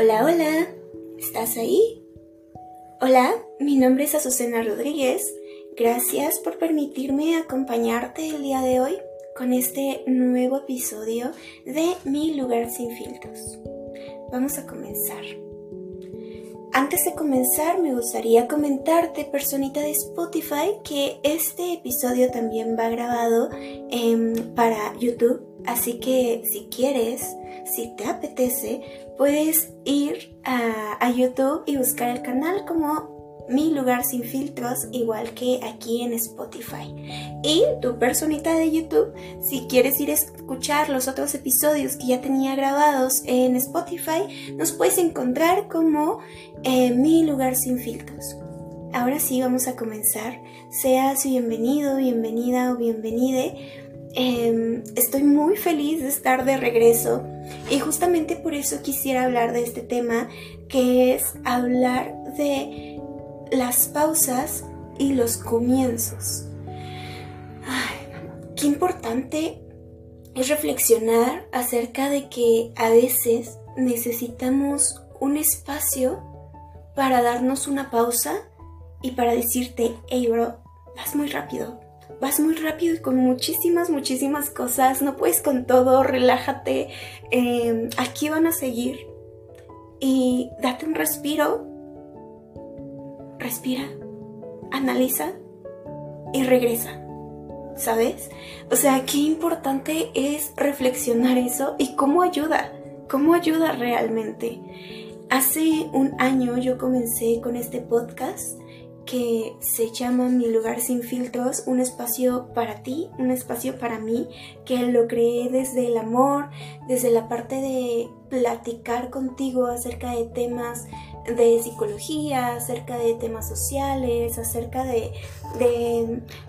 Hola, hola, ¿estás ahí? Hola, mi nombre es Azucena Rodríguez. Gracias por permitirme acompañarte el día de hoy con este nuevo episodio de Mi lugar sin filtros. Vamos a comenzar. Antes de comenzar, me gustaría comentarte, personita de Spotify, que este episodio también va grabado em, para YouTube. Así que si quieres, si te apetece, puedes ir a, YouTube y buscar el canal como mi lugar sin filtros, igual que aquí en Spotify. Y tu personita de YouTube, si quieres ir a escuchar los otros episodios que ya tenía grabados en Spotify, nos puedes encontrar como eh, mi lugar sin filtros. Ahora sí, vamos a comenzar. Seas bienvenido, bienvenida o bienvenide. Em, estoy muy feliz de estar de regreso y justamente por eso quisiera hablar de este tema que es hablar de las pausas y los comienzos. qué importante es reflexionar acerca de que a veces necesitamos un espacio para darnos una pausa y para decirte, hey bro, vas muy rápido, vas muy rápido y con muchísimas, muchísimas cosas, no puedes con todo, relájate, em, aquí van a seguir y date un respiro respira, analiza y regresa. ¿Sabes? O sea, qué importante es reflexionar eso y cómo ayuda, cómo ayuda realmente. Hace un año yo comencé con este podcast que se llama Mi lugar sin filtros, un espacio para ti, un espacio para mí, que lo creé desde el amor, desde la parte de platicar contigo acerca de temas de psicología, acerca de temas sociales, acerca de,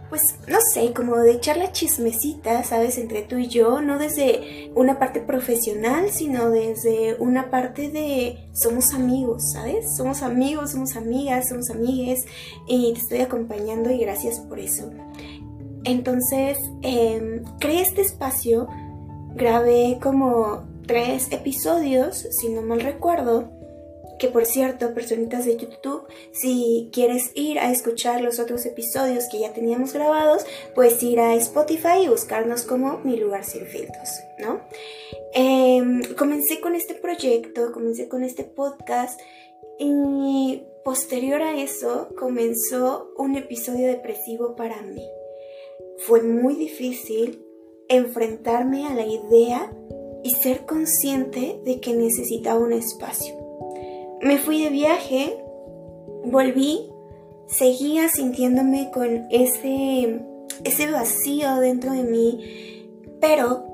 pues, no sé, como de echar la chismecita, ¿sabes? Entre tú y yo, no desde una parte profesional, sino desde una parte de somos amigos, ¿sabes? Somos amigos, somos amigas, somos amigues y te estoy acompañando y gracias por eso. Entonces, eh, creé este espacio, grabé como tres episodios, si no mal recuerdo, que por cierto, personitas de YouTube, si quieres ir a escuchar los otros episodios que ya teníamos grabados, puedes ir a Spotify y buscarnos como Mi lugar sin filtros, ¿no? Em, comencé con este proyecto, comencé con este podcast y posterior a eso comenzó un episodio depresivo para mí. Fue muy difícil enfrentarme a la idea y ser consciente de que necesitaba un espacio me fui de viaje, volví, seguía sintiéndome con ese, ese vacío dentro de mí, pero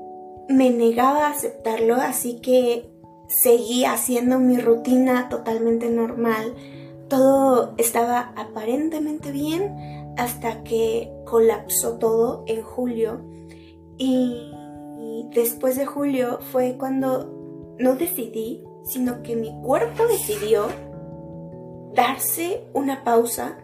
me negaba a aceptarlo, así que seguí haciendo mi rutina totalmente normal. Todo estaba aparentemente bien hasta que colapsó todo en julio. Y después de julio fue cuando no decidí sino que mi cuerpo decidió darse una pausa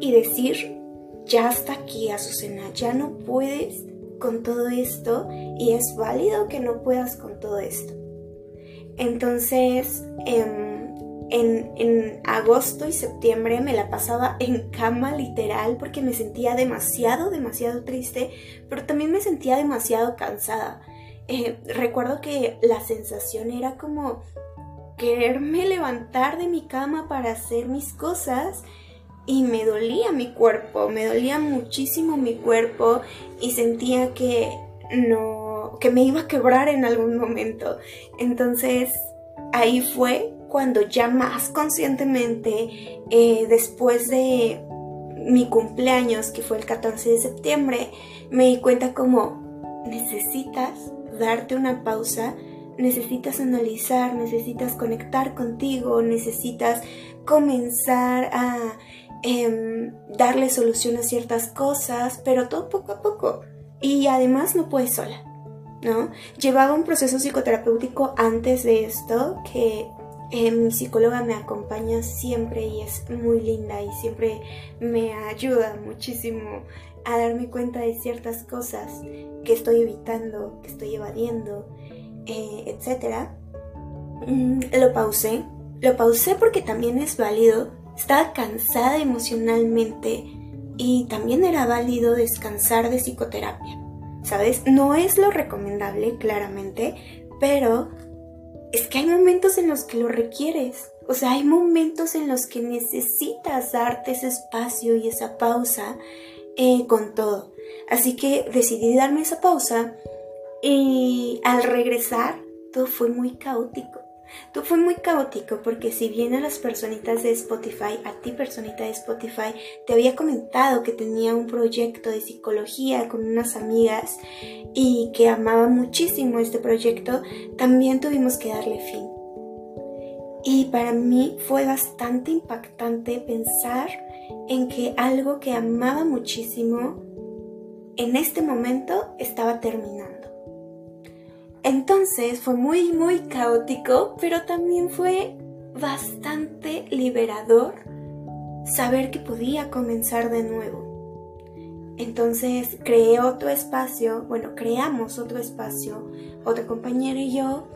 y decir, ya hasta aquí, Azucena, ya no puedes con todo esto y es válido que no puedas con todo esto. Entonces, em, en, en, agosto y septiembre me la pasaba en cama literal porque me sentía demasiado, demasiado triste, pero también me sentía demasiado cansada. Eh, recuerdo que la sensación era como quererme levantar de mi cama para hacer mis cosas y me dolía mi cuerpo, me dolía muchísimo mi cuerpo y sentía que no, que me iba a quebrar en algún momento. Entonces ahí fue cuando ya más conscientemente, eh, después de mi cumpleaños, que fue el 14 de septiembre, me di cuenta como necesitas darte una pausa necesitas analizar, necesitas conectar contigo, necesitas comenzar a em, darle solución a ciertas cosas, pero todo poco a poco. Y además no puedes sola, ¿no? Llevaba un proceso psicoterapéutico antes de esto que eh, mi psicóloga me acompaña siempre y es muy linda y siempre me ayuda muchísimo a darme cuenta de ciertas cosas que estoy evitando, que estoy evadiendo, eh, etcétera, mm, lo pausé lo pausé porque también es válido. Estaba cansada emocionalmente y también era válido descansar de psicoterapia. ¿Sabes? No es lo recomendable, claramente, pero es que hay momentos en los que lo requieres. O sea, hay momentos en los que necesitas darte ese espacio y esa pausa con todo. Así que decidí darme esa pausa y al regresar todo fue muy caótico. Todo fue muy caótico porque si bien a las personitas de Spotify, a ti personita de Spotify, te había comentado que tenía un proyecto de psicología con unas amigas y que amaba muchísimo este proyecto, también tuvimos que darle fin. Y para mí fue bastante impactante pensar en que algo que amaba muchísimo en este momento estaba terminando. Entonces fue muy, muy caótico, pero también fue bastante liberador saber que podía comenzar de nuevo. Entonces creé otro espacio, bueno, creamos otro espacio, otra compañera y yo,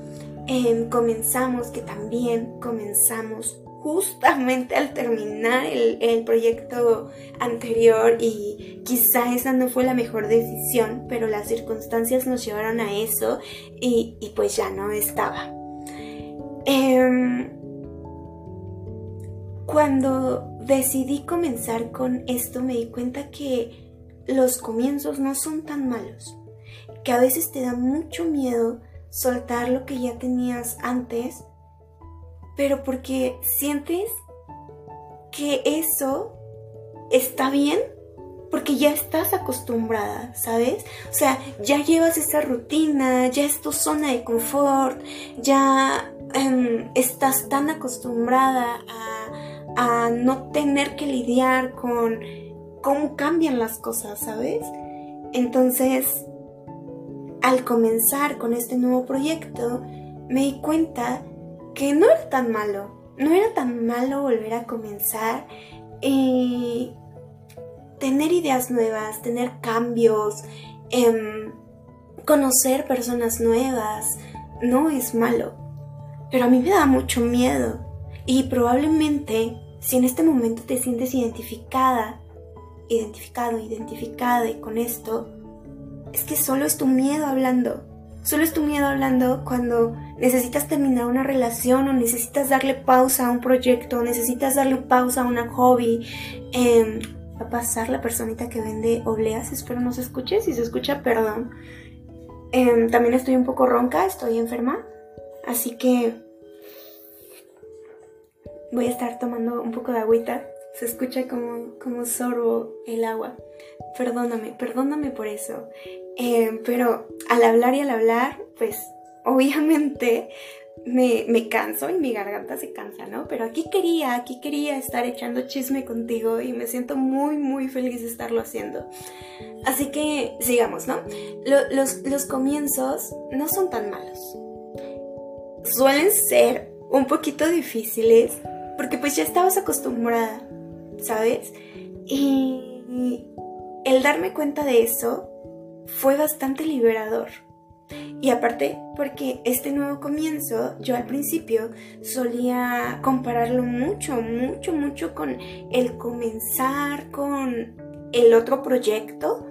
em, comenzamos, que también comenzamos justamente al terminar el, proyecto anterior y quizá esa no fue la mejor decisión, pero las circunstancias nos llevaron a eso y, pues ya no estaba. Em, cuando decidí comenzar con esto me di cuenta que los comienzos no son tan malos, que a veces te da mucho miedo soltar lo que ya tenías antes pero porque sientes que eso está bien porque ya estás acostumbrada, ¿sabes? O sea, ya llevas esa rutina, ya es tu zona de confort, ya em, estás tan acostumbrada a, a no tener que lidiar con cómo cambian las cosas, ¿sabes? Entonces, al comenzar con este nuevo proyecto, me di cuenta que no era tan malo, no era tan malo volver a comenzar y tener ideas nuevas, tener cambios, em, conocer personas nuevas, no es malo. Pero a mí me da mucho miedo y probablemente si en este momento te sientes identificada, identificado, identificada con esto, es que solo es tu miedo hablando. Solo es tu miedo hablando cuando necesitas terminar una relación o necesitas darle pausa a un proyecto, o necesitas darle pausa a una hobby. Eh, va a pasar la personita que vende obleas, espero no se escuche, si se escucha, perdón. Em, también estoy un poco ronca, estoy enferma, así que voy a estar tomando un poco de agüita. Se escucha como, como sorbo el agua. Perdóname, perdóname por eso. Eh, pero al hablar y al hablar, pues obviamente me, me, canso y mi garganta se cansa, ¿no? Pero aquí quería, aquí quería estar echando chisme contigo y me siento muy, muy feliz de estarlo haciendo. Así que sigamos, ¿no? los, los comienzos no son tan malos. Suelen ser un poquito difíciles porque pues ya estabas acostumbrada, ¿sabes? Y el darme cuenta de eso fue bastante liberador. Y aparte, porque este nuevo comienzo, yo al principio solía compararlo mucho, mucho, mucho con el comenzar con el otro proyecto,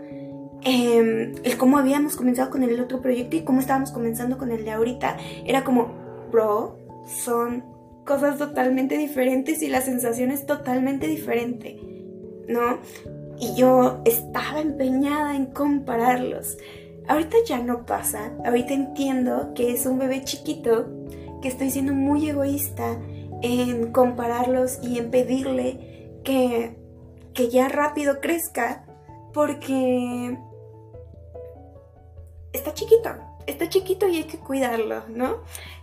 em, el cómo habíamos comenzado con el otro proyecto y cómo estábamos comenzando con el de ahorita. Era como, bro, son cosas totalmente diferentes y la sensación es totalmente diferente, ¿no? Y yo estaba empeñada en compararlos. Ahorita ya no pasa, ahorita entiendo que es un bebé chiquito, que estoy siendo muy egoísta en compararlos y en pedirle que, que ya rápido crezca, porque está chiquito, está chiquito y hay que cuidarlo, ¿no?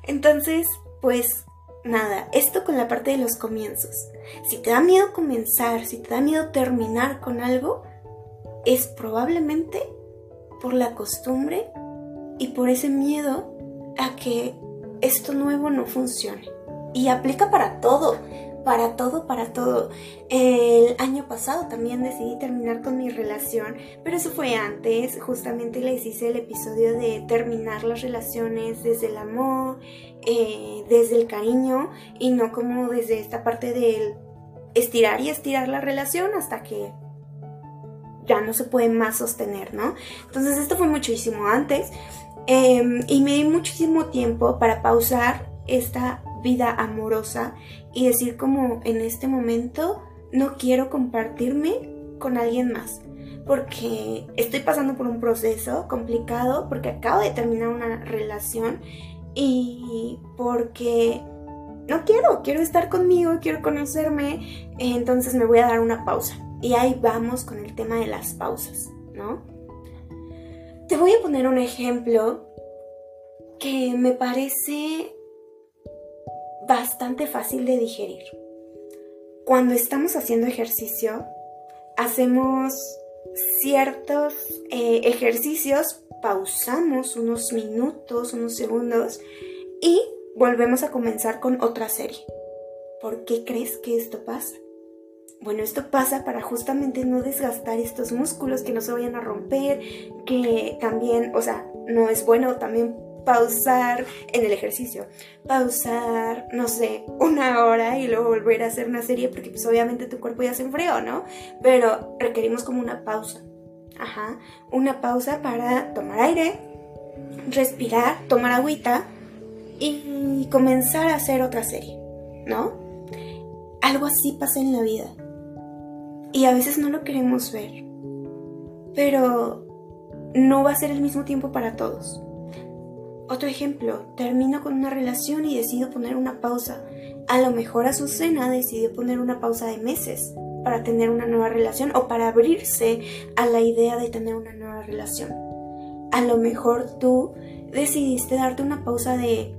Entonces, pues nada, esto con la parte de los comienzos. Si te da miedo comenzar, si te da miedo terminar con algo, es probablemente por la costumbre y por ese miedo a que esto nuevo no funcione. Y aplica para todo, para todo, para todo. El año pasado también decidí terminar con mi relación, pero eso fue antes. Justamente les hice el episodio de terminar las relaciones desde el amor, eh, desde el cariño y no como desde esta parte del estirar y estirar la relación hasta que ya no se puede más sostener, ¿no? Entonces esto fue muchísimo antes em, y me di muchísimo tiempo para pausar esta vida amorosa y decir como en este momento no quiero compartirme con alguien más porque estoy pasando por un proceso complicado, porque acabo de terminar una relación y porque no quiero, quiero estar conmigo, quiero conocerme, entonces me voy a dar una pausa. Y ahí vamos con el tema de las pausas, ¿no? Te voy a poner un ejemplo que me parece bastante fácil de digerir. Cuando estamos haciendo ejercicio, hacemos ciertos eh, ejercicios, pausamos unos minutos, unos segundos y volvemos a comenzar con otra serie. ¿Por qué crees que esto pasa? Bueno, esto pasa para justamente no desgastar estos músculos, que no se vayan a romper, que también, o sea, no es bueno también pausar en el ejercicio, pausar, no sé, una hora y luego volver a hacer una serie porque pues obviamente tu cuerpo ya se enfrió, ¿no? Pero requerimos como una pausa, ajá, una pausa para tomar aire, respirar, tomar agüita y comenzar a hacer otra serie, ¿no? Algo así pasa en la vida y a veces no lo queremos ver, pero no va a ser el mismo tiempo para todos. Otro ejemplo, termino con una relación y decido poner una pausa. A lo mejor Azucena decidió poner una pausa de meses para tener una nueva relación o para abrirse a la idea de tener una nueva relación. A lo mejor tú decidiste darte una pausa de,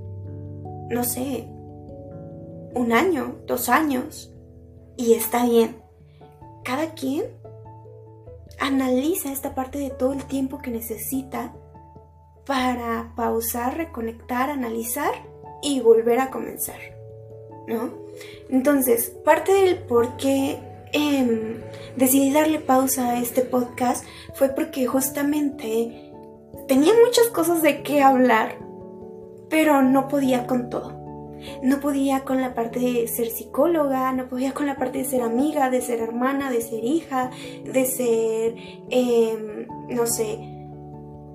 no sé, un año, dos años. Y está bien. Cada quien analiza esta parte de todo el tiempo que necesita para pausar, reconectar, analizar y volver a comenzar, ¿no? Entonces, parte del por qué em, decidí darle pausa a este podcast fue porque justamente tenía muchas cosas de qué hablar, pero no podía con todo. No podía con la parte de ser psicóloga, no podía con la parte de ser amiga, de ser hermana, de ser hija, de ser, em, no sé,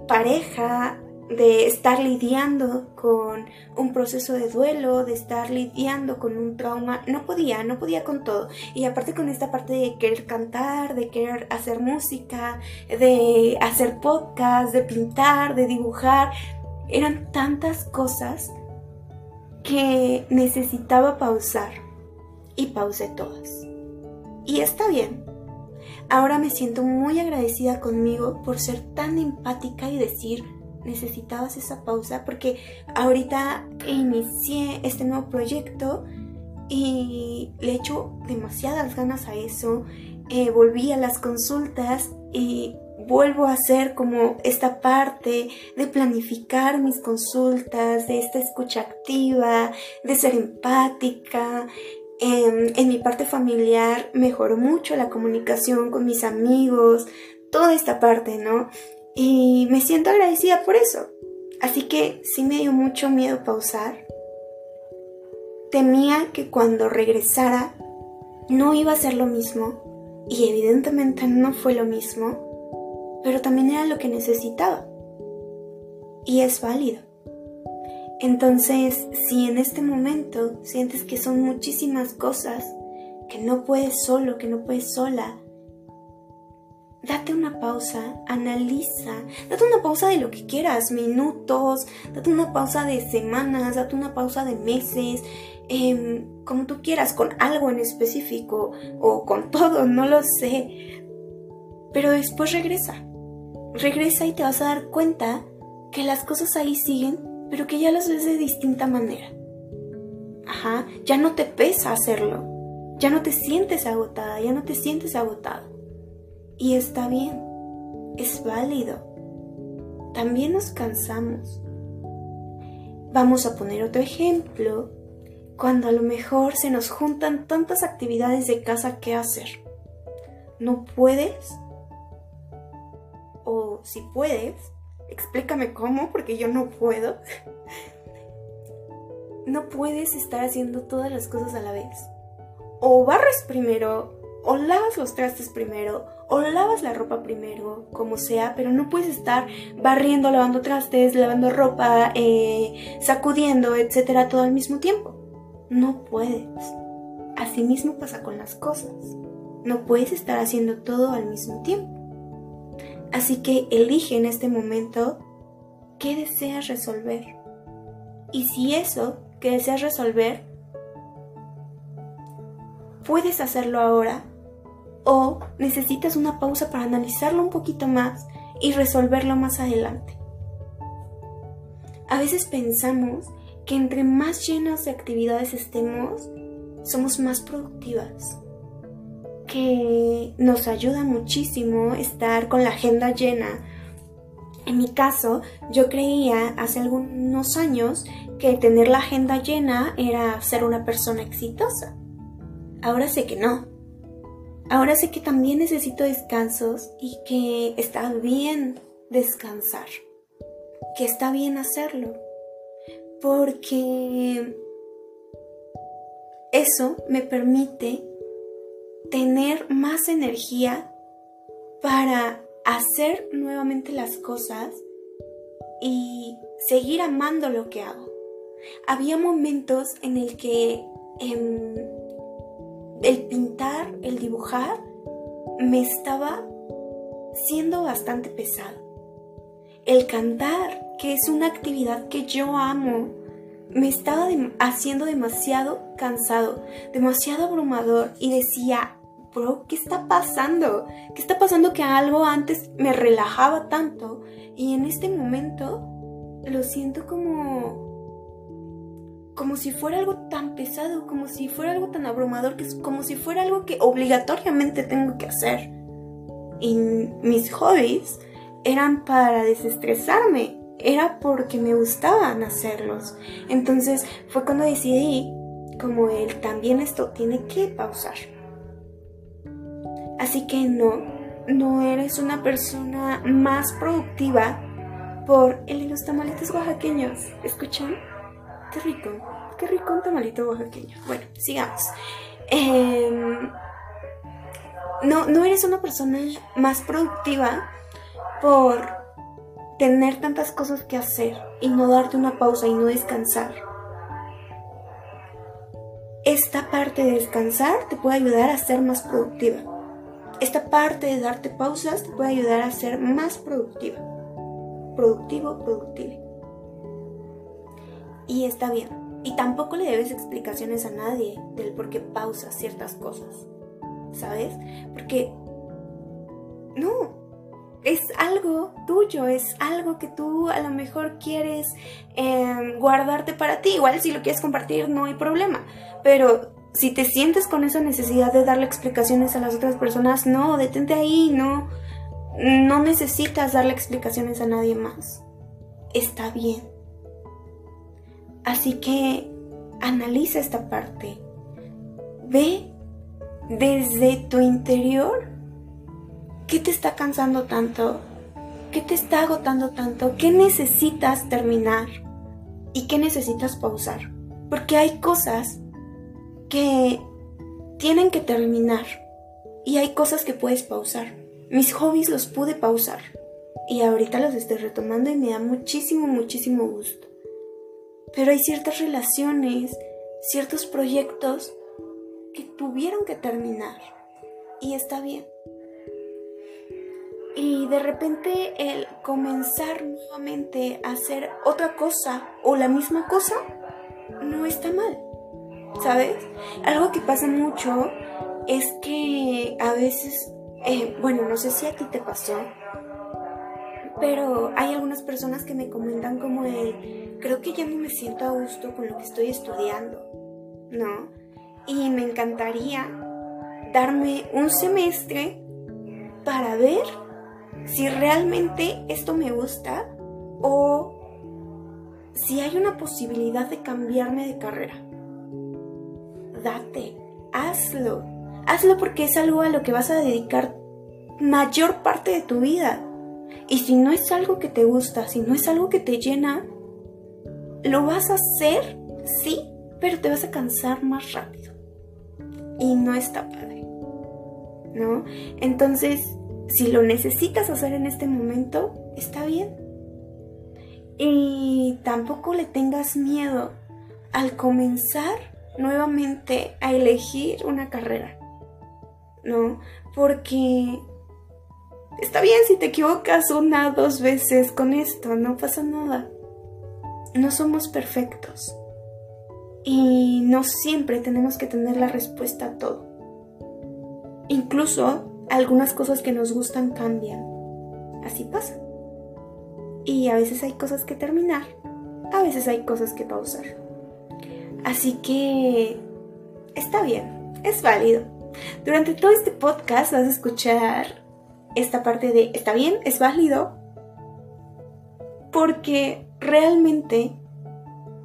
pareja, de estar lidiando con un proceso de duelo, de estar lidiando con un trauma, no podía, no podía con todo. Y aparte con esta parte de querer cantar, de querer hacer música, de hacer podcast, de pintar, de dibujar, eran tantas cosas que necesitaba pausar. Y pausé todas. Y está bien. Ahora me siento muy agradecida conmigo por ser tan empática y decir, necesitabas esa pausa porque ahorita inicié este nuevo proyecto y le echo demasiadas ganas a eso. Eh, volví a las consultas y vuelvo a hacer como esta parte de planificar mis consultas, de esta escucha activa, de ser empática. Em, en mi parte familiar mejoró mucho la comunicación con mis amigos, toda esta parte, ¿no? Y me siento agradecida por eso. Así que sí me dio mucho miedo pausar. Temía que cuando regresara no iba a ser lo mismo. Y evidentemente no fue lo mismo. Pero también era lo que necesitaba. Y es válido. Entonces, si en este momento sientes que son muchísimas cosas, que no puedes solo, que no puedes sola, date una pausa, analiza, date una pausa de lo que quieras, minutos, date una pausa de semanas, date una pausa de meses, em, como tú quieras, con algo en específico o con todo, no lo sé. Pero después regresa. Regresa y te vas a dar cuenta que las cosas ahí siguen, pero que ya las ves de distinta manera. Ajá, ya no te pesa hacerlo. Ya no te sientes agotada, ya no te sientes agotado. Y está bien, es válido. También nos cansamos. Vamos a poner otro ejemplo. cuando a lo mejor se nos juntan tantas actividades de casa que hacer. ¿No puedes? O si puedes, explícame cómo, porque yo no puedo. no puedes estar haciendo todas las cosas a la vez. O barres primero, o lavas los trastes primero, o lavas la ropa primero, como sea, pero no puedes estar barriendo, lavando trastes, lavando ropa, eh, sacudiendo, etcétera, todo al mismo tiempo. No puedes. Así mismo pasa con las cosas. No puedes estar haciendo todo al mismo tiempo. Así que elige en este momento qué deseas resolver. Y si eso que deseas resolver, puedes hacerlo ahora o necesitas una pausa para analizarlo un poquito más y resolverlo más adelante. A veces pensamos que entre más llenos de actividades estemos, somos más productivas. Que nos ayuda muchísimo estar con la agenda llena. En mi caso, yo creía hace algunos años que tener la agenda llena era ser una persona exitosa. Ahora sé que no. Ahora sé que también necesito descansos y que está bien descansar. Que está bien hacerlo porque eso me permite tener más energía para hacer nuevamente las cosas y seguir amando lo que hago. Había momentos en el que em, el pintar, el dibujar, me estaba siendo bastante pesado. El cantar que es una actividad que yo amo, me estaba haciendo demasiado cansado, demasiado abrumador y decía, bro, ¿qué está pasando? ¿Qué está pasando que algo antes me relajaba tanto y en este momento lo siento como como si fuera algo tan pesado, como si fuera algo tan abrumador, que es como si fuera algo que obligatoriamente tengo que hacer. Y mis hobbies eran para desestresarme, era porque me gustaban hacerlos. Entonces fue cuando decidí, como él, también esto tiene que pausar. Así que no, no eres una persona más productiva por el de los tamalitos oaxaqueños. ¿Escuchan? Qué rico, qué rico un tamalito oaxaqueño. Bueno, sigamos. Em, no, no eres una persona más productiva por tener tantas cosas que hacer y no darte una pausa y no descansar. Esta parte de descansar te puede ayudar a ser más productiva. Esta parte de darte pausas te puede ayudar a ser más productiva. Productivo, productiva. Y está bien. Y tampoco le debes explicaciones a nadie del por qué pausas ciertas cosas. ¿Sabes? Porque no, es algo tuyo, es algo que tú a lo mejor quieres em, guardarte para ti. Igual si lo quieres compartir no hay problema, pero si te sientes con esa necesidad de darle explicaciones a las otras personas, no, detente ahí, no, no necesitas darle explicaciones a nadie más. Está bien. Así que analiza esta parte. Ve desde tu interior ¿Qué te está cansando tanto? ¿Qué te está agotando tanto? ¿Qué necesitas terminar? ¿Y qué necesitas pausar? Porque hay cosas que tienen que terminar y hay cosas que puedes pausar. Mis hobbies los pude pausar y ahorita los estoy retomando y me da muchísimo, muchísimo gusto. Pero hay ciertas relaciones, ciertos proyectos que tuvieron que terminar y está bien. Y de repente el comenzar nuevamente a hacer otra cosa o la misma cosa no está mal, ¿sabes? Algo que pasa mucho es que a veces, eh, bueno, no sé si a ti te pasó, pero hay algunas personas que me comentan como el, creo que ya no me siento a gusto con lo que estoy estudiando, ¿no? Y me encantaría darme un semestre para ver si realmente esto me gusta o si hay una posibilidad de cambiarme de carrera. Date, hazlo. Hazlo porque es algo a lo que vas a dedicar mayor parte de tu vida. Y si no es algo que te gusta, si no es algo que te llena, lo vas a hacer, sí, pero te vas a cansar más rápido. Y no está padre. ¿No? Entonces, si lo necesitas hacer en este momento, está bien. Y tampoco le tengas miedo al comenzar nuevamente a elegir una carrera. ¿No? Porque está bien si te equivocas una, dos veces con esto, no pasa nada. No somos perfectos. Y no siempre tenemos que tener la respuesta a todo. Incluso algunas cosas que nos gustan cambian. Así pasa. Y a veces hay cosas que terminar, a veces hay cosas que pausar. Así que está bien, es válido. Durante todo este podcast vas a escuchar esta parte de está bien, es válido, porque realmente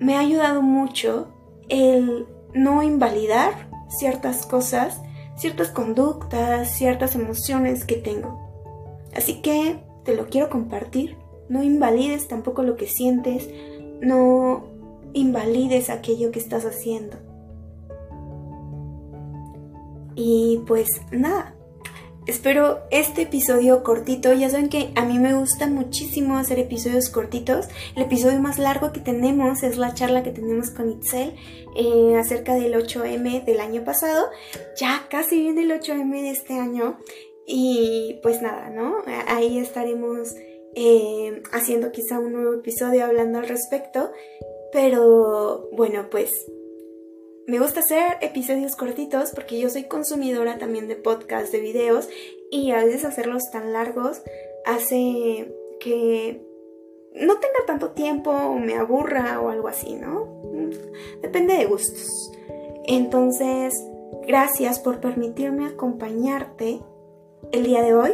me ha ayudado mucho el no invalidar ciertas cosas, ciertas conductas, ciertas emociones que tengo. Así que te lo quiero compartir. No invalides tampoco lo que sientes, no invalides aquello que estás haciendo. Y pues nada, Espero este episodio cortito. Ya saben que a mí me gusta muchísimo hacer episodios cortitos. El episodio más largo que tenemos es la charla que tenemos con Itzel eh, acerca del 8M del año pasado. Ya casi viene el 8M de este año. Y pues nada, ¿no? Ahí estaremos eh, haciendo quizá un nuevo episodio hablando al respecto. Pero bueno, pues me gusta hacer episodios cortitos porque yo soy consumidora también de podcasts, de videos y a veces hacerlos tan largos hace que no tenga tanto tiempo o me aburra o algo así, ¿no? Depende de gustos. Entonces, gracias por permitirme acompañarte el día de hoy.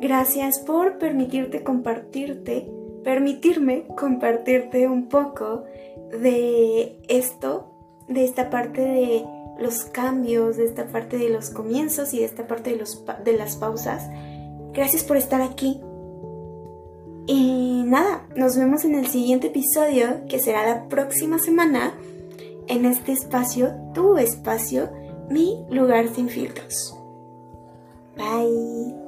Gracias por permitirte compartirte, permitirme compartirte un poco de esto de esta parte de los cambios, de esta parte de los comienzos y de esta parte de, los, de las pausas. Gracias por estar aquí. Y nada, nos vemos en el siguiente episodio que será la próxima semana en este espacio, tu espacio, mi lugar sin filtros. Bye.